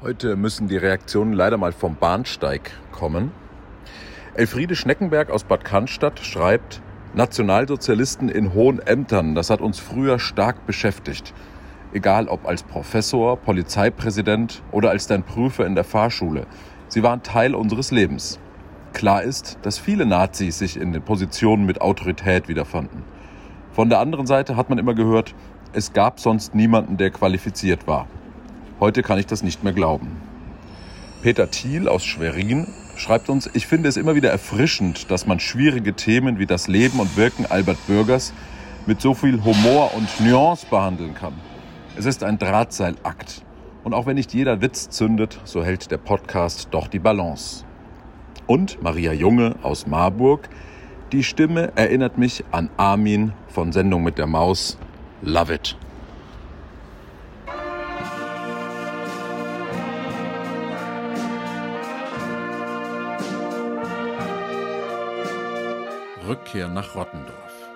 Heute müssen die Reaktionen leider mal vom Bahnsteig kommen. Elfriede Schneckenberg aus Bad Cannstatt schreibt, Nationalsozialisten in hohen Ämtern, das hat uns früher stark beschäftigt. Egal ob als Professor, Polizeipräsident oder als dein Prüfer in der Fahrschule. Sie waren Teil unseres Lebens. Klar ist, dass viele Nazis sich in den Positionen mit Autorität wiederfanden. Von der anderen Seite hat man immer gehört, es gab sonst niemanden, der qualifiziert war. Heute kann ich das nicht mehr glauben. Peter Thiel aus Schwerin schreibt uns, ich finde es immer wieder erfrischend, dass man schwierige Themen wie das Leben und Wirken Albert Bürgers mit so viel Humor und Nuance behandeln kann. Es ist ein Drahtseilakt. Und auch wenn nicht jeder Witz zündet, so hält der Podcast doch die Balance. Und Maria Junge aus Marburg, die Stimme erinnert mich an Armin von Sendung mit der Maus. Love it. Rückkehr nach Rottendorf.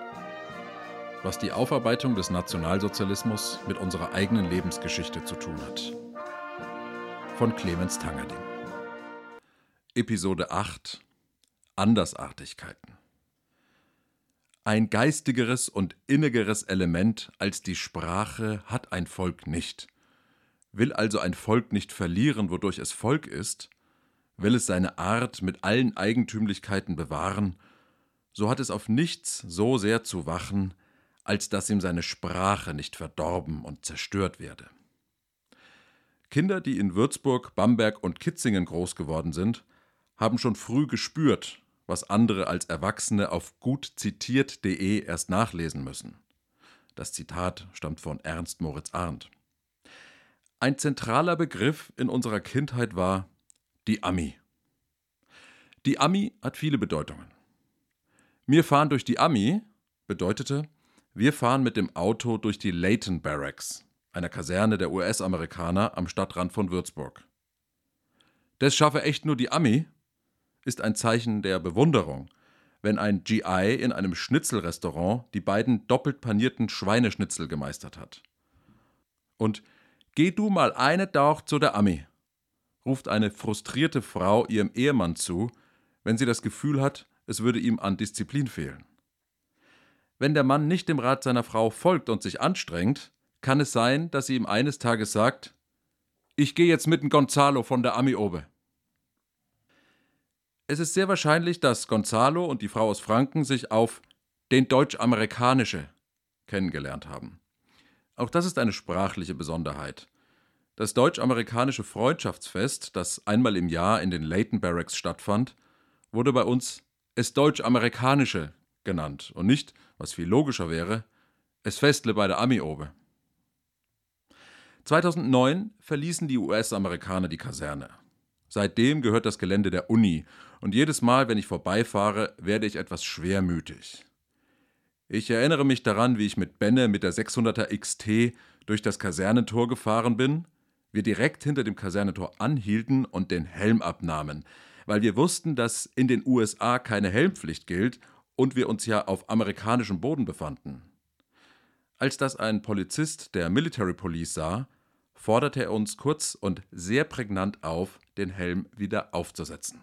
Was die Aufarbeitung des Nationalsozialismus mit unserer eigenen Lebensgeschichte zu tun hat. Von Clemens Tangerding. Episode 8 Andersartigkeiten. Ein geistigeres und innigeres Element als die Sprache hat ein Volk nicht. Will also ein Volk nicht verlieren, wodurch es Volk ist, will es seine Art mit allen Eigentümlichkeiten bewahren so hat es auf nichts so sehr zu wachen, als dass ihm seine Sprache nicht verdorben und zerstört werde. Kinder, die in Würzburg, Bamberg und Kitzingen groß geworden sind, haben schon früh gespürt, was andere als Erwachsene auf gutzitiert.de erst nachlesen müssen. Das Zitat stammt von Ernst Moritz Arndt. Ein zentraler Begriff in unserer Kindheit war die Ami. Die Ami hat viele Bedeutungen. Wir fahren durch die Ami bedeutete, wir fahren mit dem Auto durch die Leighton Barracks, einer Kaserne der US-Amerikaner am Stadtrand von Würzburg. Das schaffe echt nur die Ami ist ein Zeichen der Bewunderung, wenn ein GI in einem Schnitzelrestaurant die beiden doppelt panierten Schweineschnitzel gemeistert hat. Und geh du mal eine Dauch zu der Ami, ruft eine frustrierte Frau ihrem Ehemann zu, wenn sie das Gefühl hat, es würde ihm an Disziplin fehlen. Wenn der Mann nicht dem Rat seiner Frau folgt und sich anstrengt, kann es sein, dass sie ihm eines Tages sagt, ich gehe jetzt mit dem Gonzalo von der Ami-Obe. Es ist sehr wahrscheinlich, dass Gonzalo und die Frau aus Franken sich auf den Deutsch-Amerikanische kennengelernt haben. Auch das ist eine sprachliche Besonderheit. Das deutsch-amerikanische Freundschaftsfest, das einmal im Jahr in den Leighton Barracks stattfand, wurde bei uns es Deutsch-Amerikanische genannt und nicht, was viel logischer wäre, es Festle bei der Ami-Obe. 2009 verließen die US-Amerikaner die Kaserne. Seitdem gehört das Gelände der Uni und jedes Mal, wenn ich vorbeifahre, werde ich etwas schwermütig. Ich erinnere mich daran, wie ich mit Benne mit der 600er XT durch das Kasernentor gefahren bin, wir direkt hinter dem Kasernentor anhielten und den Helm abnahmen, weil wir wussten, dass in den USA keine Helmpflicht gilt und wir uns ja auf amerikanischem Boden befanden. Als das ein Polizist der Military Police sah, forderte er uns kurz und sehr prägnant auf, den Helm wieder aufzusetzen.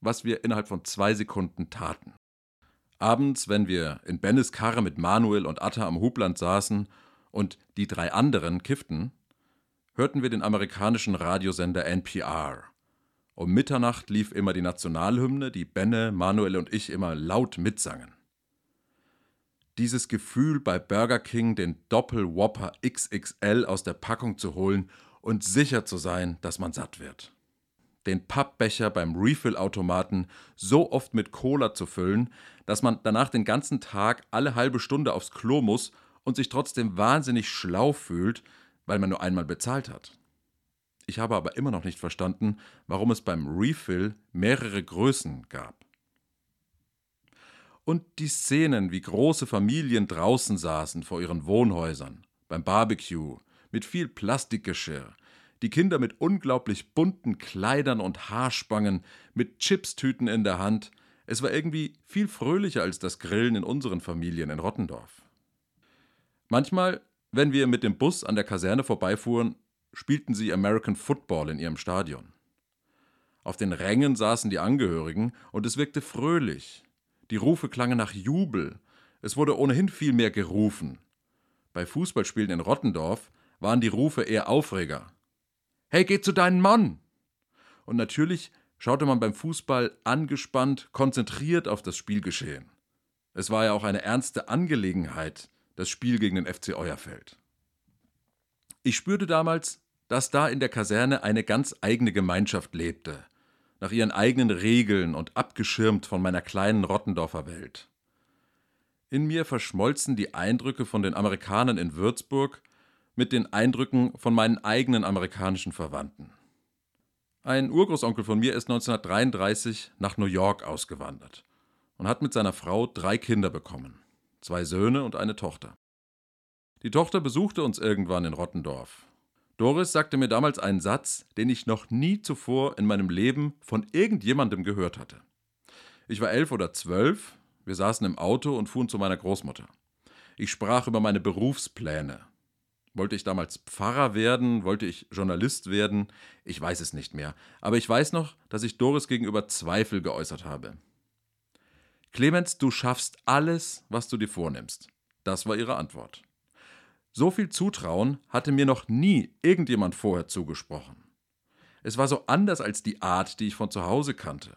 Was wir innerhalb von zwei Sekunden taten. Abends, wenn wir in Bennes Karre mit Manuel und Atta am Hubland saßen und die drei anderen kifften, hörten wir den amerikanischen Radiosender NPR um Mitternacht lief immer die Nationalhymne, die Benne, Manuel und ich immer laut mitsangen. Dieses Gefühl, bei Burger King den Doppel-Whopper XXL aus der Packung zu holen und sicher zu sein, dass man satt wird. Den Pappbecher beim Refill-Automaten so oft mit Cola zu füllen, dass man danach den ganzen Tag alle halbe Stunde aufs Klo muss und sich trotzdem wahnsinnig schlau fühlt, weil man nur einmal bezahlt hat. Ich habe aber immer noch nicht verstanden, warum es beim Refill mehrere Größen gab. Und die Szenen, wie große Familien draußen saßen vor ihren Wohnhäusern, beim Barbecue, mit viel Plastikgeschirr, die Kinder mit unglaublich bunten Kleidern und Haarspangen, mit Chipstüten in der Hand, es war irgendwie viel fröhlicher als das Grillen in unseren Familien in Rottendorf. Manchmal, wenn wir mit dem Bus an der Kaserne vorbeifuhren, spielten sie American Football in ihrem Stadion. Auf den Rängen saßen die Angehörigen und es wirkte fröhlich. Die Rufe klangen nach Jubel. Es wurde ohnehin viel mehr gerufen. Bei Fußballspielen in Rottendorf waren die Rufe eher Aufreger. Hey, geh zu deinem Mann! Und natürlich schaute man beim Fußball angespannt, konzentriert auf das Spielgeschehen. Es war ja auch eine ernste Angelegenheit, das Spiel gegen den FC Euerfeld. Ich spürte damals, dass da in der Kaserne eine ganz eigene Gemeinschaft lebte, nach ihren eigenen Regeln und abgeschirmt von meiner kleinen Rottendorfer Welt. In mir verschmolzen die Eindrücke von den Amerikanern in Würzburg mit den Eindrücken von meinen eigenen amerikanischen Verwandten. Ein Urgroßonkel von mir ist 1933 nach New York ausgewandert und hat mit seiner Frau drei Kinder bekommen, zwei Söhne und eine Tochter. Die Tochter besuchte uns irgendwann in Rottendorf. Doris sagte mir damals einen Satz, den ich noch nie zuvor in meinem Leben von irgendjemandem gehört hatte. Ich war elf oder zwölf, wir saßen im Auto und fuhren zu meiner Großmutter. Ich sprach über meine Berufspläne, wollte ich damals Pfarrer werden? Wollte ich Journalist werden? Ich weiß es nicht mehr. Aber ich weiß noch, dass ich Doris gegenüber Zweifel geäußert habe. Clemens, du schaffst alles, was du dir vornimmst. Das war ihre Antwort. So viel Zutrauen hatte mir noch nie irgendjemand vorher zugesprochen. Es war so anders als die Art, die ich von zu Hause kannte.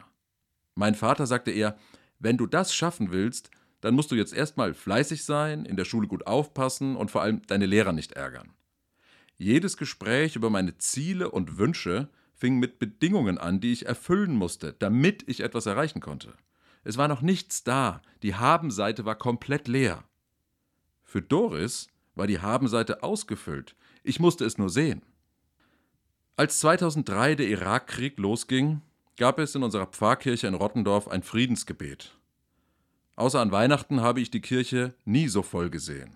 Mein Vater sagte eher, wenn du das schaffen willst, dann musst du jetzt erstmal fleißig sein, in der Schule gut aufpassen und vor allem deine Lehrer nicht ärgern. Jedes Gespräch über meine Ziele und Wünsche fing mit Bedingungen an, die ich erfüllen musste, damit ich etwas erreichen konnte. Es war noch nichts da, die Habenseite war komplett leer. Für Doris war die Habenseite ausgefüllt, ich musste es nur sehen. Als 2003 der Irakkrieg losging, gab es in unserer Pfarrkirche in Rottendorf ein Friedensgebet. Außer an Weihnachten habe ich die Kirche nie so voll gesehen.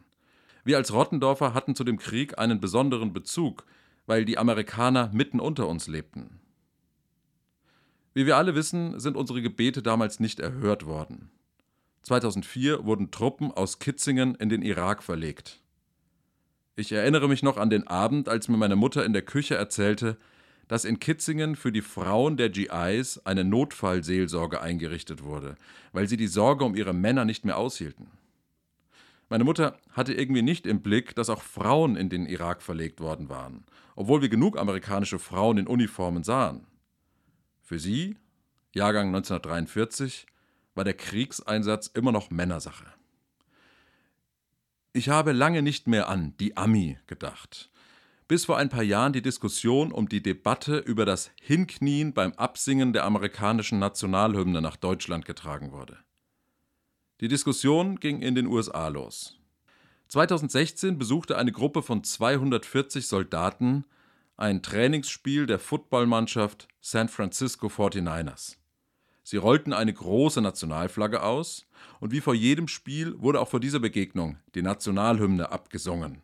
Wir als Rottendorfer hatten zu dem Krieg einen besonderen Bezug, weil die Amerikaner mitten unter uns lebten. Wie wir alle wissen, sind unsere Gebete damals nicht erhört worden. 2004 wurden Truppen aus Kitzingen in den Irak verlegt. Ich erinnere mich noch an den Abend, als mir meine Mutter in der Küche erzählte, dass in Kitzingen für die Frauen der GIs eine Notfallseelsorge eingerichtet wurde, weil sie die Sorge um ihre Männer nicht mehr aushielten. Meine Mutter hatte irgendwie nicht im Blick, dass auch Frauen in den Irak verlegt worden waren, obwohl wir genug amerikanische Frauen in Uniformen sahen. Für sie, Jahrgang 1943, war der Kriegseinsatz immer noch Männersache. Ich habe lange nicht mehr an die Ami gedacht bis vor ein paar Jahren die Diskussion um die Debatte über das Hinknien beim Absingen der amerikanischen Nationalhymne nach Deutschland getragen wurde. Die Diskussion ging in den USA los. 2016 besuchte eine Gruppe von 240 Soldaten ein Trainingsspiel der Footballmannschaft San Francisco 49ers. Sie rollten eine große Nationalflagge aus und wie vor jedem Spiel wurde auch vor dieser Begegnung die Nationalhymne abgesungen.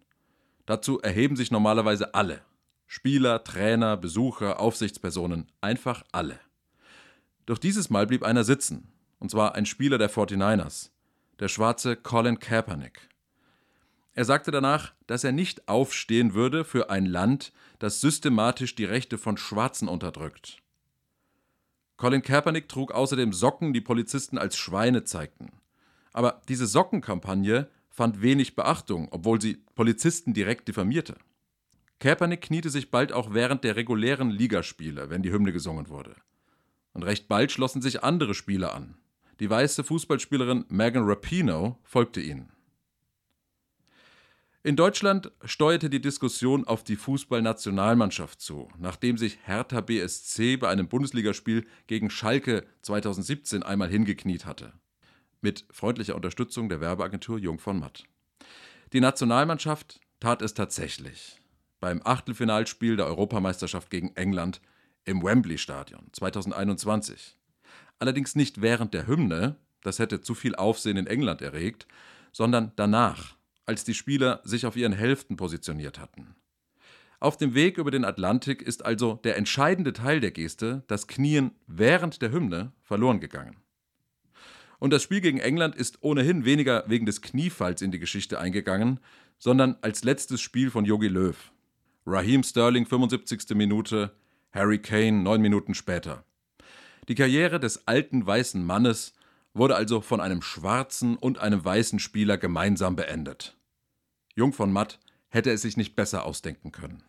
Dazu erheben sich normalerweise alle. Spieler, Trainer, Besucher, Aufsichtspersonen, einfach alle. Doch dieses Mal blieb einer sitzen, und zwar ein Spieler der 49ers, der schwarze Colin Kaepernick. Er sagte danach, dass er nicht aufstehen würde für ein Land, das systematisch die Rechte von Schwarzen unterdrückt. Colin Kaepernick trug außerdem Socken, die Polizisten als Schweine zeigten. Aber diese Sockenkampagne fand wenig Beachtung, obwohl sie Polizisten direkt diffamierte. Kaepernick kniete sich bald auch während der regulären Ligaspiele, wenn die Hymne gesungen wurde. Und recht bald schlossen sich andere Spieler an. Die weiße Fußballspielerin Megan Rapinoe folgte ihnen. In Deutschland steuerte die Diskussion auf die Fußballnationalmannschaft zu, nachdem sich Hertha BSC bei einem Bundesligaspiel gegen Schalke 2017 einmal hingekniet hatte mit freundlicher Unterstützung der Werbeagentur Jung von Matt. Die Nationalmannschaft tat es tatsächlich. Beim Achtelfinalspiel der Europameisterschaft gegen England im Wembley-Stadion 2021. Allerdings nicht während der Hymne, das hätte zu viel Aufsehen in England erregt, sondern danach, als die Spieler sich auf ihren Hälften positioniert hatten. Auf dem Weg über den Atlantik ist also der entscheidende Teil der Geste, das Knien während der Hymne, verloren gegangen. Und das Spiel gegen England ist ohnehin weniger wegen des Kniefalls in die Geschichte eingegangen, sondern als letztes Spiel von Jogi Löw. Raheem Sterling 75. Minute, Harry Kane neun Minuten später. Die Karriere des alten weißen Mannes wurde also von einem schwarzen und einem weißen Spieler gemeinsam beendet. Jung von Matt hätte es sich nicht besser ausdenken können.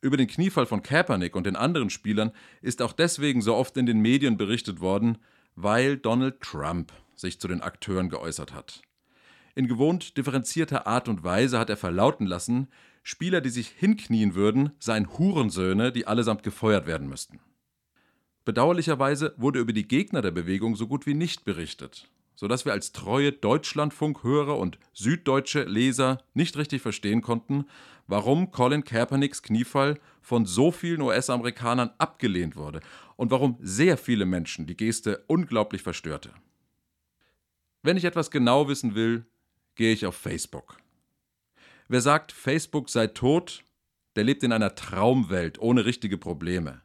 Über den Kniefall von Kaepernick und den anderen Spielern ist auch deswegen so oft in den Medien berichtet worden, weil Donald Trump sich zu den Akteuren geäußert hat. In gewohnt differenzierter Art und Weise hat er verlauten lassen, Spieler, die sich hinknien würden, seien Hurensöhne, die allesamt gefeuert werden müssten. Bedauerlicherweise wurde über die Gegner der Bewegung so gut wie nicht berichtet, sodass wir als treue Deutschlandfunk-Hörer und süddeutsche Leser nicht richtig verstehen konnten, warum Colin Kaepernicks Kniefall von so vielen US-Amerikanern abgelehnt wurde und warum sehr viele Menschen die Geste unglaublich verstörte. Wenn ich etwas genau wissen will, gehe ich auf Facebook. Wer sagt, Facebook sei tot, der lebt in einer Traumwelt ohne richtige Probleme.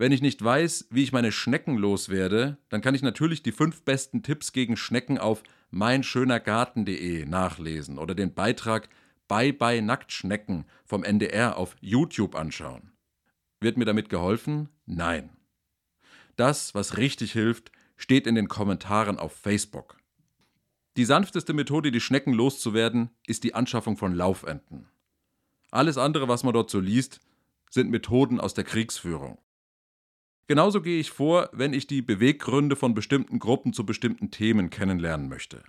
Wenn ich nicht weiß, wie ich meine Schnecken loswerde, dann kann ich natürlich die fünf besten Tipps gegen Schnecken auf meinschönergarten.de nachlesen oder den Beitrag Bye Bye Nacktschnecken vom NDR auf YouTube anschauen. Wird mir damit geholfen? Nein. Das, was richtig hilft, steht in den Kommentaren auf Facebook. Die sanfteste Methode, die Schnecken loszuwerden, ist die Anschaffung von Laufenten. Alles andere, was man dort so liest, sind Methoden aus der Kriegsführung. Genauso gehe ich vor, wenn ich die Beweggründe von bestimmten Gruppen zu bestimmten Themen kennenlernen möchte.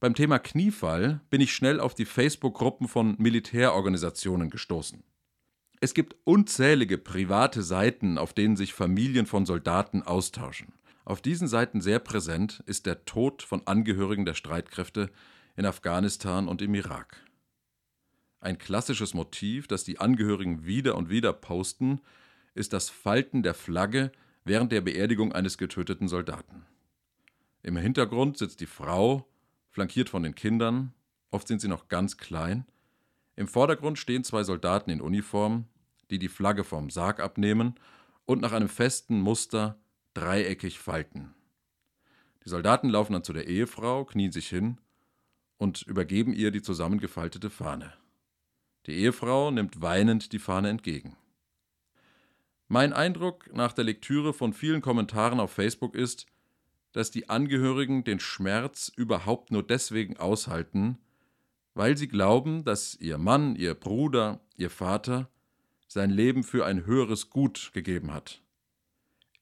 Beim Thema Kniefall bin ich schnell auf die Facebook-Gruppen von Militärorganisationen gestoßen. Es gibt unzählige private Seiten, auf denen sich Familien von Soldaten austauschen. Auf diesen Seiten sehr präsent ist der Tod von Angehörigen der Streitkräfte in Afghanistan und im Irak. Ein klassisches Motiv, das die Angehörigen wieder und wieder posten, ist das Falten der Flagge während der Beerdigung eines getöteten Soldaten. Im Hintergrund sitzt die Frau, flankiert von den Kindern, oft sind sie noch ganz klein. Im Vordergrund stehen zwei Soldaten in Uniform, die die Flagge vom Sarg abnehmen und nach einem festen Muster dreieckig falten. Die Soldaten laufen dann zu der Ehefrau, knien sich hin und übergeben ihr die zusammengefaltete Fahne. Die Ehefrau nimmt weinend die Fahne entgegen. Mein Eindruck nach der Lektüre von vielen Kommentaren auf Facebook ist, dass die Angehörigen den Schmerz überhaupt nur deswegen aushalten, weil sie glauben, dass ihr Mann, ihr Bruder, ihr Vater sein Leben für ein höheres Gut gegeben hat.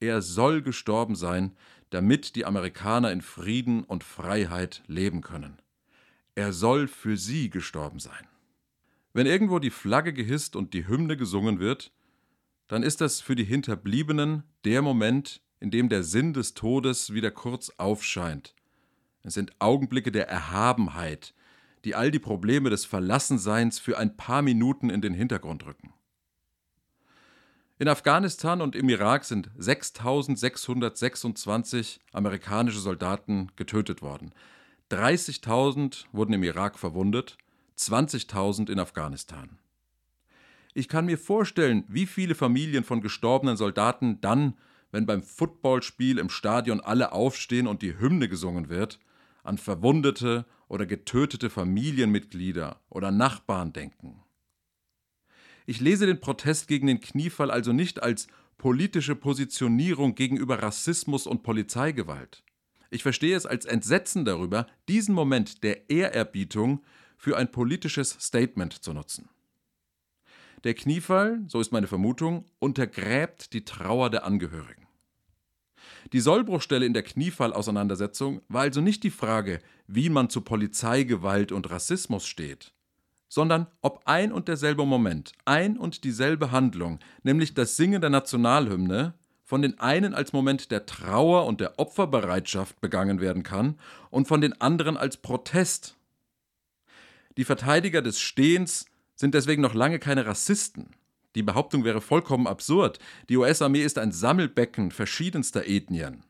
Er soll gestorben sein, damit die Amerikaner in Frieden und Freiheit leben können. Er soll für sie gestorben sein. Wenn irgendwo die Flagge gehisst und die Hymne gesungen wird, dann ist das für die Hinterbliebenen der Moment, in dem der Sinn des Todes wieder kurz aufscheint. Es sind Augenblicke der Erhabenheit, die all die Probleme des Verlassenseins für ein paar Minuten in den Hintergrund rücken. In Afghanistan und im Irak sind 6626 amerikanische Soldaten getötet worden. 30.000 wurden im Irak verwundet, 20.000 in Afghanistan. Ich kann mir vorstellen, wie viele Familien von gestorbenen Soldaten dann, wenn beim Footballspiel im Stadion alle aufstehen und die Hymne gesungen wird, an verwundete oder getötete Familienmitglieder oder Nachbarn denken. Ich lese den Protest gegen den Kniefall also nicht als politische Positionierung gegenüber Rassismus und Polizeigewalt. Ich verstehe es als Entsetzen darüber, diesen Moment der Ehrerbietung für ein politisches Statement zu nutzen. Der Kniefall, so ist meine Vermutung, untergräbt die Trauer der Angehörigen. Die Sollbruchstelle in der Kniefall-Auseinandersetzung war also nicht die Frage, wie man zu Polizeigewalt und Rassismus steht, sondern ob ein und derselbe Moment, ein und dieselbe Handlung, nämlich das Singen der Nationalhymne, von den einen als Moment der Trauer und der Opferbereitschaft begangen werden kann und von den anderen als Protest. Die Verteidiger des Stehens sind deswegen noch lange keine Rassisten. Die Behauptung wäre vollkommen absurd. Die US-Armee ist ein Sammelbecken verschiedenster Ethnien.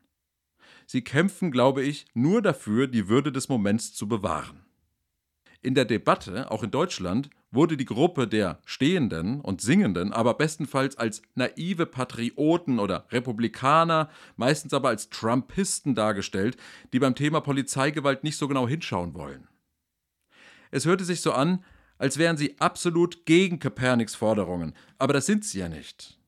Sie kämpfen, glaube ich, nur dafür, die Würde des Moments zu bewahren. In der Debatte, auch in Deutschland, wurde die Gruppe der Stehenden und Singenden aber bestenfalls als naive Patrioten oder Republikaner, meistens aber als Trumpisten dargestellt, die beim Thema Polizeigewalt nicht so genau hinschauen wollen. Es hörte sich so an, als wären sie absolut gegen Koperniks Forderungen, aber das sind sie ja nicht.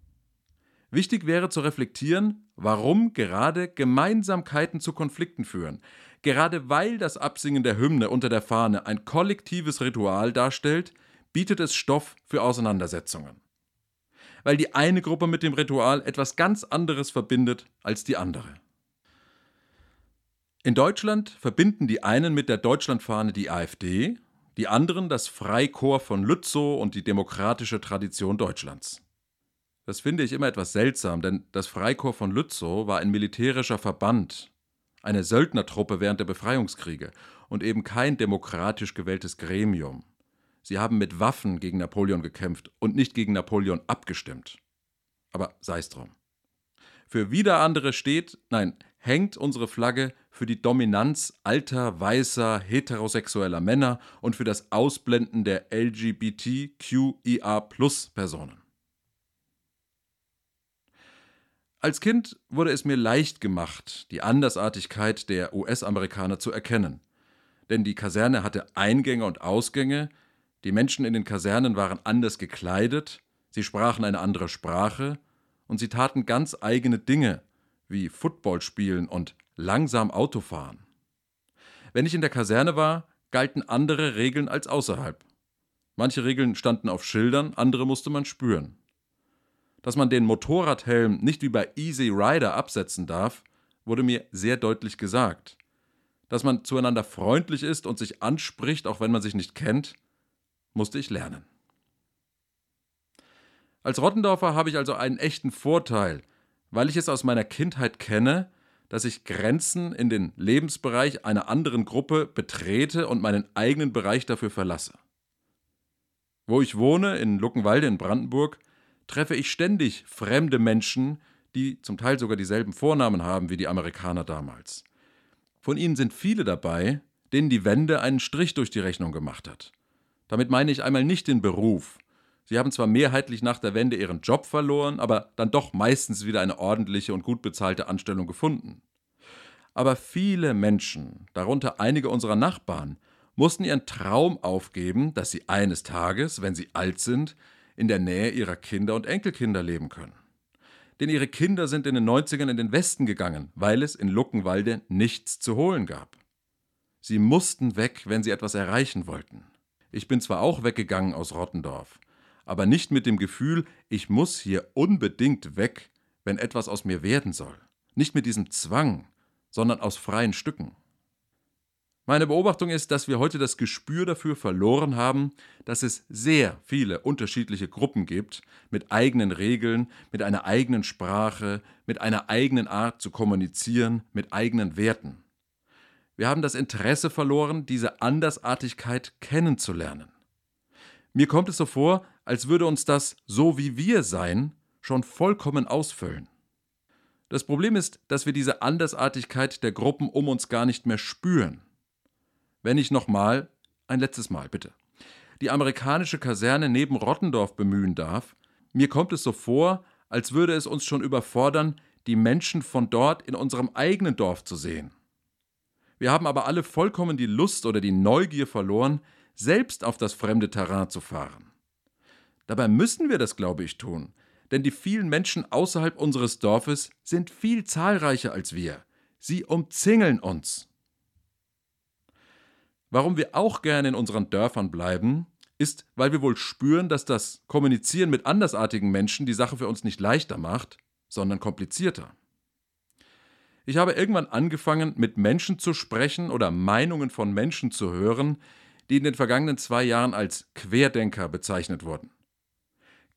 Wichtig wäre zu reflektieren, warum gerade Gemeinsamkeiten zu Konflikten führen, gerade weil das Absingen der Hymne unter der Fahne ein kollektives Ritual darstellt, bietet es Stoff für Auseinandersetzungen. Weil die eine Gruppe mit dem Ritual etwas ganz anderes verbindet als die andere. In Deutschland verbinden die einen mit der Deutschlandfahne die AfD, die anderen das Freikorps von Lützow und die demokratische Tradition Deutschlands. Das finde ich immer etwas seltsam, denn das Freikorps von Lützow war ein militärischer Verband, eine Söldnertruppe während der Befreiungskriege und eben kein demokratisch gewähltes Gremium. Sie haben mit Waffen gegen Napoleon gekämpft und nicht gegen Napoleon abgestimmt. Aber sei es drum. Für wieder andere steht, nein, hängt unsere Flagge für die Dominanz alter, weißer, heterosexueller Männer und für das Ausblenden der LGBTQIA-Personen. Als Kind wurde es mir leicht gemacht, die Andersartigkeit der US-Amerikaner zu erkennen. Denn die Kaserne hatte Eingänge und Ausgänge, die Menschen in den Kasernen waren anders gekleidet, sie sprachen eine andere Sprache und sie taten ganz eigene Dinge, wie Football spielen und langsam Auto fahren. Wenn ich in der Kaserne war, galten andere Regeln als außerhalb. Manche Regeln standen auf Schildern, andere musste man spüren. Dass man den Motorradhelm nicht wie bei Easy Rider absetzen darf, wurde mir sehr deutlich gesagt. Dass man zueinander freundlich ist und sich anspricht, auch wenn man sich nicht kennt, musste ich lernen. Als Rottendorfer habe ich also einen echten Vorteil, weil ich es aus meiner Kindheit kenne, dass ich Grenzen in den Lebensbereich einer anderen Gruppe betrete und meinen eigenen Bereich dafür verlasse. Wo ich wohne, in Luckenwalde in Brandenburg, treffe ich ständig fremde Menschen, die zum Teil sogar dieselben Vornamen haben wie die Amerikaner damals. Von ihnen sind viele dabei, denen die Wende einen Strich durch die Rechnung gemacht hat. Damit meine ich einmal nicht den Beruf. Sie haben zwar mehrheitlich nach der Wende ihren Job verloren, aber dann doch meistens wieder eine ordentliche und gut bezahlte Anstellung gefunden. Aber viele Menschen, darunter einige unserer Nachbarn, mussten ihren Traum aufgeben, dass sie eines Tages, wenn sie alt sind, in der Nähe ihrer Kinder und Enkelkinder leben können. Denn ihre Kinder sind in den 90ern in den Westen gegangen, weil es in Luckenwalde nichts zu holen gab. Sie mussten weg, wenn sie etwas erreichen wollten. Ich bin zwar auch weggegangen aus Rottendorf, aber nicht mit dem Gefühl, ich muss hier unbedingt weg, wenn etwas aus mir werden soll. Nicht mit diesem Zwang, sondern aus freien Stücken. Meine Beobachtung ist, dass wir heute das Gespür dafür verloren haben, dass es sehr viele unterschiedliche Gruppen gibt, mit eigenen Regeln, mit einer eigenen Sprache, mit einer eigenen Art zu kommunizieren, mit eigenen Werten. Wir haben das Interesse verloren, diese Andersartigkeit kennenzulernen. Mir kommt es so vor, als würde uns das so wie wir sein schon vollkommen ausfüllen. Das Problem ist, dass wir diese Andersartigkeit der Gruppen um uns gar nicht mehr spüren. Wenn ich nochmal, ein letztes Mal bitte, die amerikanische Kaserne neben Rottendorf bemühen darf, mir kommt es so vor, als würde es uns schon überfordern, die Menschen von dort in unserem eigenen Dorf zu sehen. Wir haben aber alle vollkommen die Lust oder die Neugier verloren, selbst auf das fremde Terrain zu fahren. Dabei müssen wir das, glaube ich, tun, denn die vielen Menschen außerhalb unseres Dorfes sind viel zahlreicher als wir. Sie umzingeln uns. Warum wir auch gerne in unseren Dörfern bleiben, ist, weil wir wohl spüren, dass das Kommunizieren mit andersartigen Menschen die Sache für uns nicht leichter macht, sondern komplizierter. Ich habe irgendwann angefangen, mit Menschen zu sprechen oder Meinungen von Menschen zu hören, die in den vergangenen zwei Jahren als Querdenker bezeichnet wurden.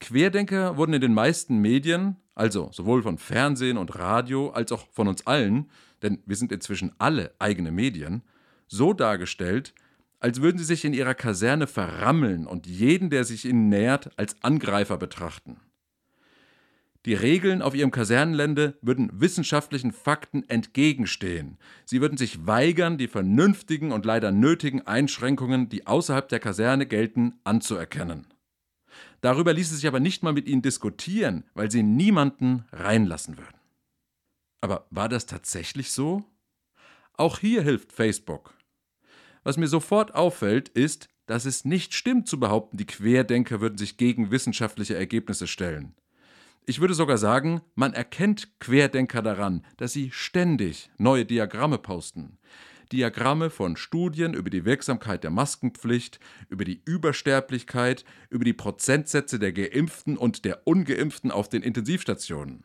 Querdenker wurden in den meisten Medien, also sowohl von Fernsehen und Radio als auch von uns allen, denn wir sind inzwischen alle eigene Medien, so dargestellt, als würden sie sich in ihrer Kaserne verrammeln und jeden, der sich ihnen nähert, als Angreifer betrachten. Die Regeln auf ihrem Kasernenlände würden wissenschaftlichen Fakten entgegenstehen. Sie würden sich weigern, die vernünftigen und leider nötigen Einschränkungen, die außerhalb der Kaserne gelten, anzuerkennen. Darüber ließe sich aber nicht mal mit ihnen diskutieren, weil sie niemanden reinlassen würden. Aber war das tatsächlich so? Auch hier hilft Facebook. Was mir sofort auffällt, ist, dass es nicht stimmt zu behaupten, die Querdenker würden sich gegen wissenschaftliche Ergebnisse stellen. Ich würde sogar sagen, man erkennt Querdenker daran, dass sie ständig neue Diagramme posten. Diagramme von Studien über die Wirksamkeit der Maskenpflicht, über die Übersterblichkeit, über die Prozentsätze der Geimpften und der Ungeimpften auf den Intensivstationen.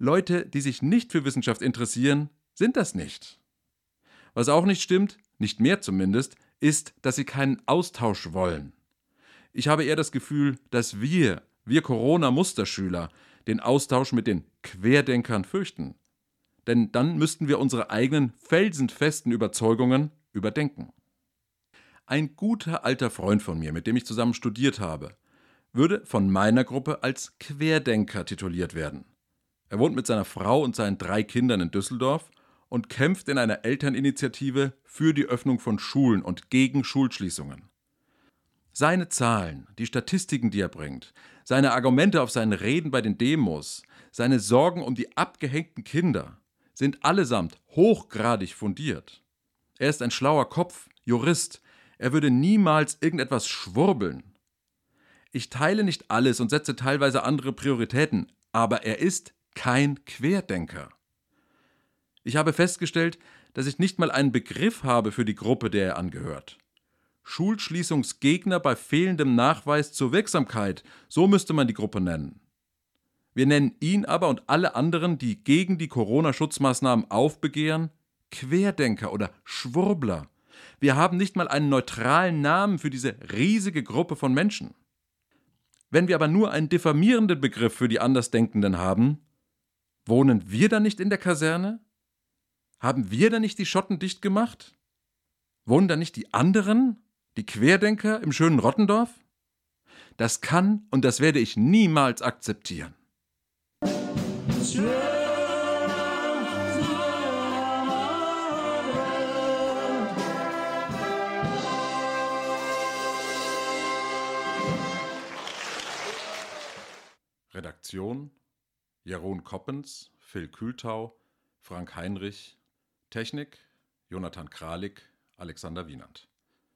Leute, die sich nicht für Wissenschaft interessieren, sind das nicht. Was auch nicht stimmt, nicht mehr zumindest, ist, dass sie keinen Austausch wollen. Ich habe eher das Gefühl, dass wir, wir Corona-Musterschüler, den Austausch mit den Querdenkern fürchten denn dann müssten wir unsere eigenen felsenfesten Überzeugungen überdenken. Ein guter alter Freund von mir, mit dem ich zusammen studiert habe, würde von meiner Gruppe als Querdenker tituliert werden. Er wohnt mit seiner Frau und seinen drei Kindern in Düsseldorf und kämpft in einer Elterninitiative für die Öffnung von Schulen und gegen Schulschließungen. Seine Zahlen, die Statistiken, die er bringt, seine Argumente auf seinen Reden bei den Demos, seine Sorgen um die abgehängten Kinder, sind allesamt hochgradig fundiert. Er ist ein schlauer Kopf, Jurist, er würde niemals irgendetwas schwurbeln. Ich teile nicht alles und setze teilweise andere Prioritäten, aber er ist kein Querdenker. Ich habe festgestellt, dass ich nicht mal einen Begriff habe für die Gruppe, der er angehört. Schulschließungsgegner bei fehlendem Nachweis zur Wirksamkeit, so müsste man die Gruppe nennen. Wir nennen ihn aber und alle anderen, die gegen die Corona-Schutzmaßnahmen aufbegehren, Querdenker oder Schwurbler. Wir haben nicht mal einen neutralen Namen für diese riesige Gruppe von Menschen. Wenn wir aber nur einen diffamierenden Begriff für die Andersdenkenden haben, wohnen wir dann nicht in der Kaserne? Haben wir dann nicht die Schotten dicht gemacht? Wohnen dann nicht die anderen, die Querdenker im schönen Rottendorf? Das kann und das werde ich niemals akzeptieren. Redaktion Jeroen Koppens, Phil Kühltau, Frank Heinrich, Technik Jonathan Kralik, Alexander Wienand.